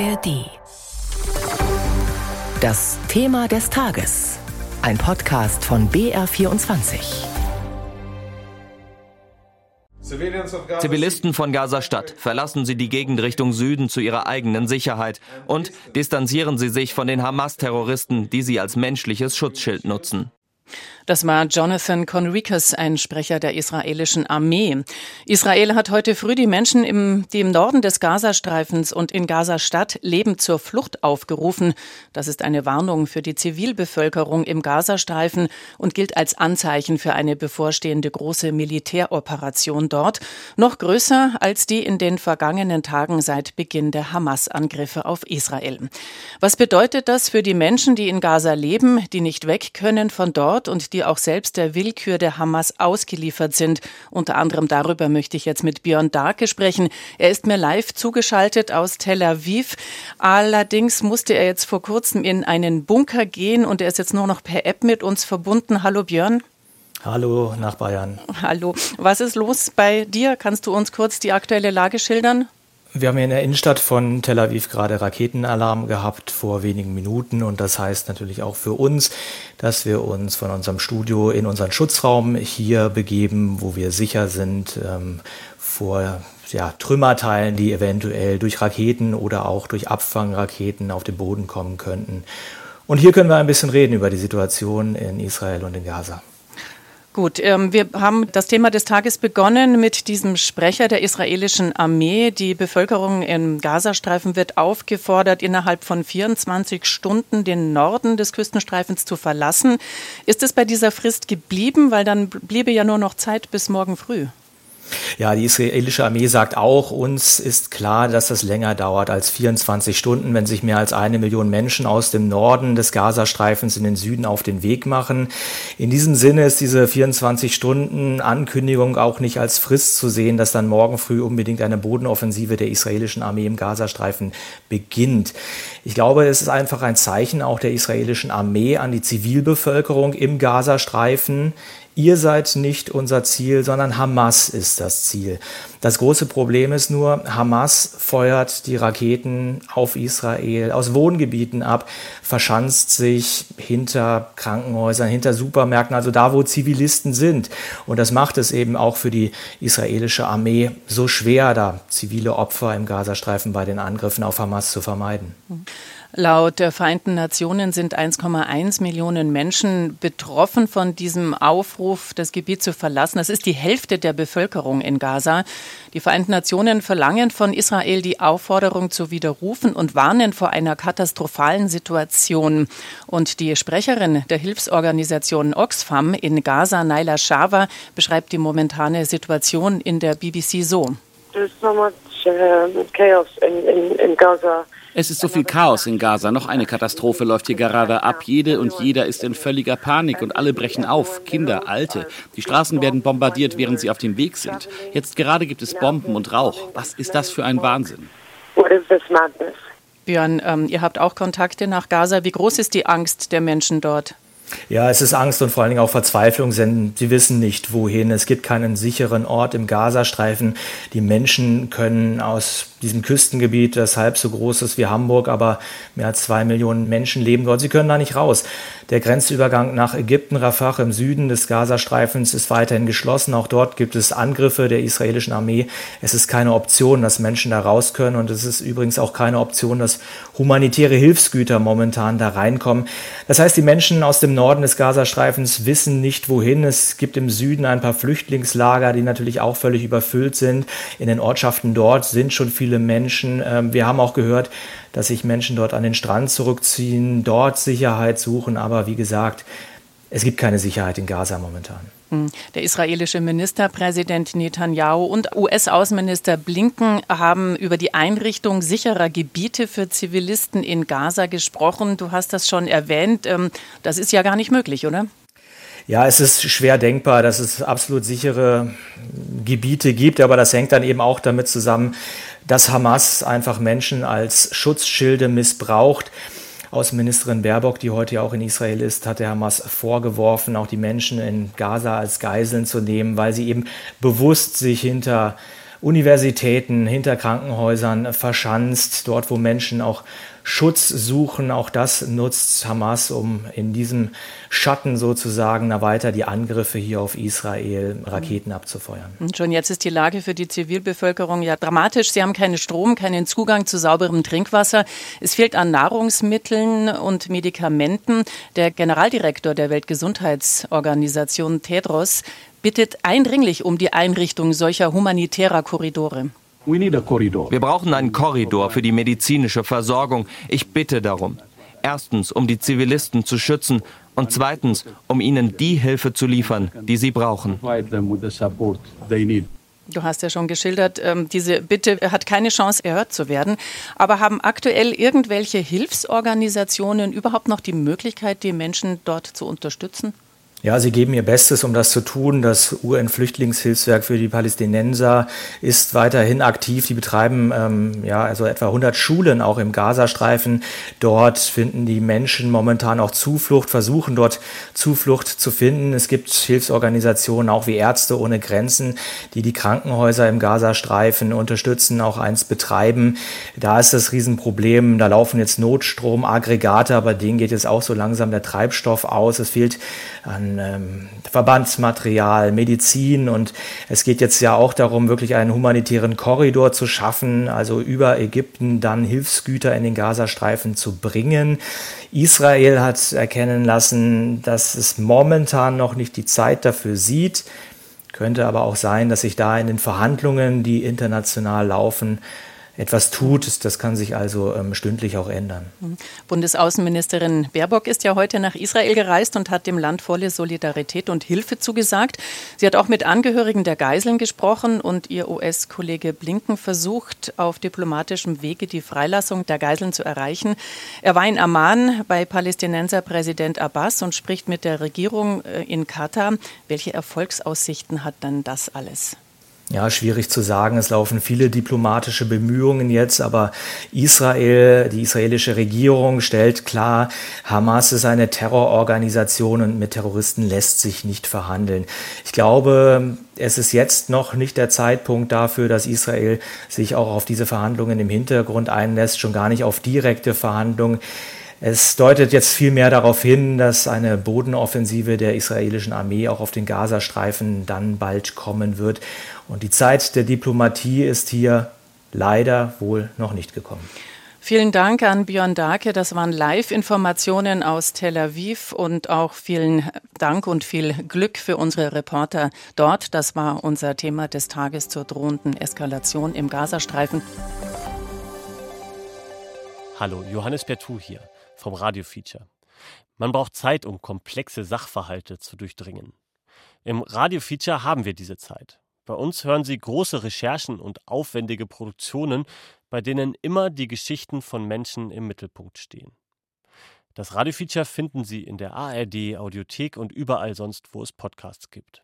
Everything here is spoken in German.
ARD. Das Thema des Tages. Ein Podcast von BR24. Zivilisten von Gaza-Stadt, verlassen Sie die Gegend Richtung Süden zu ihrer eigenen Sicherheit und distanzieren Sie sich von den Hamas-Terroristen, die sie als menschliches Schutzschild nutzen. Das war Jonathan Conricus, ein Sprecher der israelischen Armee. Israel hat heute früh die Menschen, im, die im Norden des Gazastreifens und in Gaza-Stadt leben, zur Flucht aufgerufen. Das ist eine Warnung für die Zivilbevölkerung im Gazastreifen und gilt als Anzeichen für eine bevorstehende große Militäroperation dort, noch größer als die in den vergangenen Tagen seit Beginn der Hamas-Angriffe auf Israel. Was bedeutet das für die Menschen, die in Gaza leben, die nicht weg können von dort und die auch selbst der Willkür der Hamas ausgeliefert sind. Unter anderem darüber möchte ich jetzt mit Björn Darke sprechen. Er ist mir live zugeschaltet aus Tel Aviv. Allerdings musste er jetzt vor kurzem in einen Bunker gehen und er ist jetzt nur noch per App mit uns verbunden. Hallo Björn. Hallo nach Bayern. Hallo. Was ist los bei dir? Kannst du uns kurz die aktuelle Lage schildern? Wir haben hier in der Innenstadt von Tel Aviv gerade Raketenalarm gehabt vor wenigen Minuten und das heißt natürlich auch für uns, dass wir uns von unserem Studio in unseren Schutzraum hier begeben, wo wir sicher sind ähm, vor ja, Trümmerteilen, die eventuell durch Raketen oder auch durch Abfangraketen auf den Boden kommen könnten. Und hier können wir ein bisschen reden über die Situation in Israel und in Gaza. Gut, ähm, wir haben das Thema des Tages begonnen mit diesem Sprecher der israelischen Armee. Die Bevölkerung im Gazastreifen wird aufgefordert, innerhalb von 24 Stunden den Norden des Küstenstreifens zu verlassen. Ist es bei dieser Frist geblieben? Weil dann bliebe ja nur noch Zeit bis morgen früh. Ja, die israelische Armee sagt auch, uns ist klar, dass das länger dauert als 24 Stunden, wenn sich mehr als eine Million Menschen aus dem Norden des Gazastreifens in den Süden auf den Weg machen. In diesem Sinne ist diese 24 Stunden Ankündigung auch nicht als Frist zu sehen, dass dann morgen früh unbedingt eine Bodenoffensive der israelischen Armee im Gazastreifen beginnt. Ich glaube, es ist einfach ein Zeichen auch der israelischen Armee an die Zivilbevölkerung im Gazastreifen, ihr seid nicht unser Ziel, sondern Hamas ist das Ziel. Das große Problem ist nur, Hamas feuert die Raketen auf Israel aus Wohngebieten ab, verschanzt sich hinter Krankenhäusern, hinter Supermärkten, also da, wo Zivilisten sind. Und das macht es eben auch für die israelische Armee so schwer, da zivile Opfer im Gazastreifen bei den Angriffen auf Hamas zu vermeiden. Mhm. Laut der Vereinten Nationen sind 1,1 Millionen Menschen betroffen von diesem Aufruf, das Gebiet zu verlassen. Das ist die Hälfte der Bevölkerung in Gaza. Die Vereinten Nationen verlangen von Israel die Aufforderung zu widerrufen und warnen vor einer katastrophalen Situation. Und die Sprecherin der Hilfsorganisation Oxfam in Gaza, Naila Shava, beschreibt die momentane Situation in der BBC so. Chaos in, in, in Gaza. Es ist so viel Chaos in Gaza. Noch eine Katastrophe läuft hier gerade ab. Jede und jeder ist in völliger Panik und alle brechen auf. Kinder, Alte. Die Straßen werden bombardiert, während sie auf dem Weg sind. Jetzt gerade gibt es Bomben und Rauch. Was ist das für ein Wahnsinn? Björn, ähm, ihr habt auch Kontakte nach Gaza. Wie groß ist die Angst der Menschen dort? Ja, es ist Angst und vor allen Dingen auch Verzweiflung, denn sie wissen nicht, wohin. Es gibt keinen sicheren Ort im Gazastreifen. Die Menschen können aus diesem Küstengebiet, das halb so groß ist wie Hamburg, aber mehr als zwei Millionen Menschen leben dort. Sie können da nicht raus. Der Grenzübergang nach Ägypten, Rafah im Süden des Gazastreifens ist weiterhin geschlossen. Auch dort gibt es Angriffe der israelischen Armee. Es ist keine Option, dass Menschen da raus können. Und es ist übrigens auch keine Option, dass humanitäre Hilfsgüter momentan da reinkommen. Das heißt, die Menschen aus dem Norden des Gazastreifens wissen nicht, wohin. Es gibt im Süden ein paar Flüchtlingslager, die natürlich auch völlig überfüllt sind. In den Ortschaften dort sind schon viele Menschen. Ähm, wir haben auch gehört, dass sich Menschen dort an den Strand zurückziehen, dort Sicherheit suchen. Aber wie gesagt, es gibt keine Sicherheit in Gaza momentan. Hm. Der israelische Ministerpräsident Netanyahu und US-Außenminister Blinken haben über die Einrichtung sicherer Gebiete für Zivilisten in Gaza gesprochen. Du hast das schon erwähnt. Ähm, das ist ja gar nicht möglich, oder? Ja, es ist schwer denkbar, dass es absolut sichere Gebiete gibt, aber das hängt dann eben auch damit zusammen, dass Hamas einfach Menschen als Schutzschilde missbraucht. Außenministerin Baerbock, die heute ja auch in Israel ist, hat der Hamas vorgeworfen, auch die Menschen in Gaza als Geiseln zu nehmen, weil sie eben bewusst sich hinter Universitäten, hinter Krankenhäusern verschanzt, dort wo Menschen auch Schutz suchen. Auch das nutzt Hamas, um in diesem Schatten sozusagen na weiter die Angriffe hier auf Israel, Raketen abzufeuern. Und schon jetzt ist die Lage für die Zivilbevölkerung ja dramatisch. Sie haben keinen Strom, keinen Zugang zu sauberem Trinkwasser. Es fehlt an Nahrungsmitteln und Medikamenten. Der Generaldirektor der Weltgesundheitsorganisation Tedros bittet eindringlich um die Einrichtung solcher humanitärer Korridore. Wir brauchen einen Korridor für die medizinische Versorgung. Ich bitte darum. Erstens, um die Zivilisten zu schützen und zweitens, um ihnen die Hilfe zu liefern, die sie brauchen. Du hast ja schon geschildert, ähm, diese Bitte hat keine Chance, erhört zu werden. Aber haben aktuell irgendwelche Hilfsorganisationen überhaupt noch die Möglichkeit, die Menschen dort zu unterstützen? Ja, sie geben ihr Bestes, um das zu tun. Das UN-Flüchtlingshilfswerk für die Palästinenser ist weiterhin aktiv. Die betreiben ähm, ja also etwa 100 Schulen auch im Gazastreifen. Dort finden die Menschen momentan auch Zuflucht, versuchen dort Zuflucht zu finden. Es gibt Hilfsorganisationen, auch wie Ärzte ohne Grenzen, die die Krankenhäuser im Gazastreifen unterstützen, auch eins betreiben. Da ist das Riesenproblem. Da laufen jetzt Notstromaggregate, aber denen geht jetzt auch so langsam der Treibstoff aus. Es fehlt an ähm, Verbandsmaterial, Medizin und es geht jetzt ja auch darum, wirklich einen humanitären Korridor zu schaffen, also über Ägypten dann Hilfsgüter in den Gazastreifen zu bringen. Israel hat erkennen lassen, dass es momentan noch nicht die Zeit dafür sieht. Könnte aber auch sein, dass sich da in den Verhandlungen, die international laufen, etwas tut. Das kann sich also ähm, stündlich auch ändern. Mhm. Bundesaußenministerin Baerbock ist ja heute nach Israel gereist und hat dem Land volle Solidarität und Hilfe zugesagt. Sie hat auch mit Angehörigen der Geiseln gesprochen und ihr US-Kollege Blinken versucht, auf diplomatischem Wege die Freilassung der Geiseln zu erreichen. Er war in Amman bei Palästinenser Präsident Abbas und spricht mit der Regierung äh, in Katar. Welche Erfolgsaussichten hat dann das alles? Ja, schwierig zu sagen. Es laufen viele diplomatische Bemühungen jetzt, aber Israel, die israelische Regierung stellt klar, Hamas ist eine Terrororganisation und mit Terroristen lässt sich nicht verhandeln. Ich glaube, es ist jetzt noch nicht der Zeitpunkt dafür, dass Israel sich auch auf diese Verhandlungen im Hintergrund einlässt, schon gar nicht auf direkte Verhandlungen. Es deutet jetzt vielmehr darauf hin, dass eine Bodenoffensive der israelischen Armee auch auf den Gazastreifen dann bald kommen wird. Und die Zeit der Diplomatie ist hier leider wohl noch nicht gekommen. Vielen Dank an Björn Darke. Das waren Live-Informationen aus Tel Aviv und auch vielen Dank und viel Glück für unsere Reporter dort. Das war unser Thema des Tages zur drohenden Eskalation im Gazastreifen. Hallo, Johannes Bertou hier vom Radio-Feature. Man braucht Zeit, um komplexe Sachverhalte zu durchdringen. Im Radio-Feature haben wir diese Zeit. Bei uns hören Sie große Recherchen und aufwendige Produktionen, bei denen immer die Geschichten von Menschen im Mittelpunkt stehen. Das Radio-Feature finden Sie in der ARD Audiothek und überall sonst, wo es Podcasts gibt.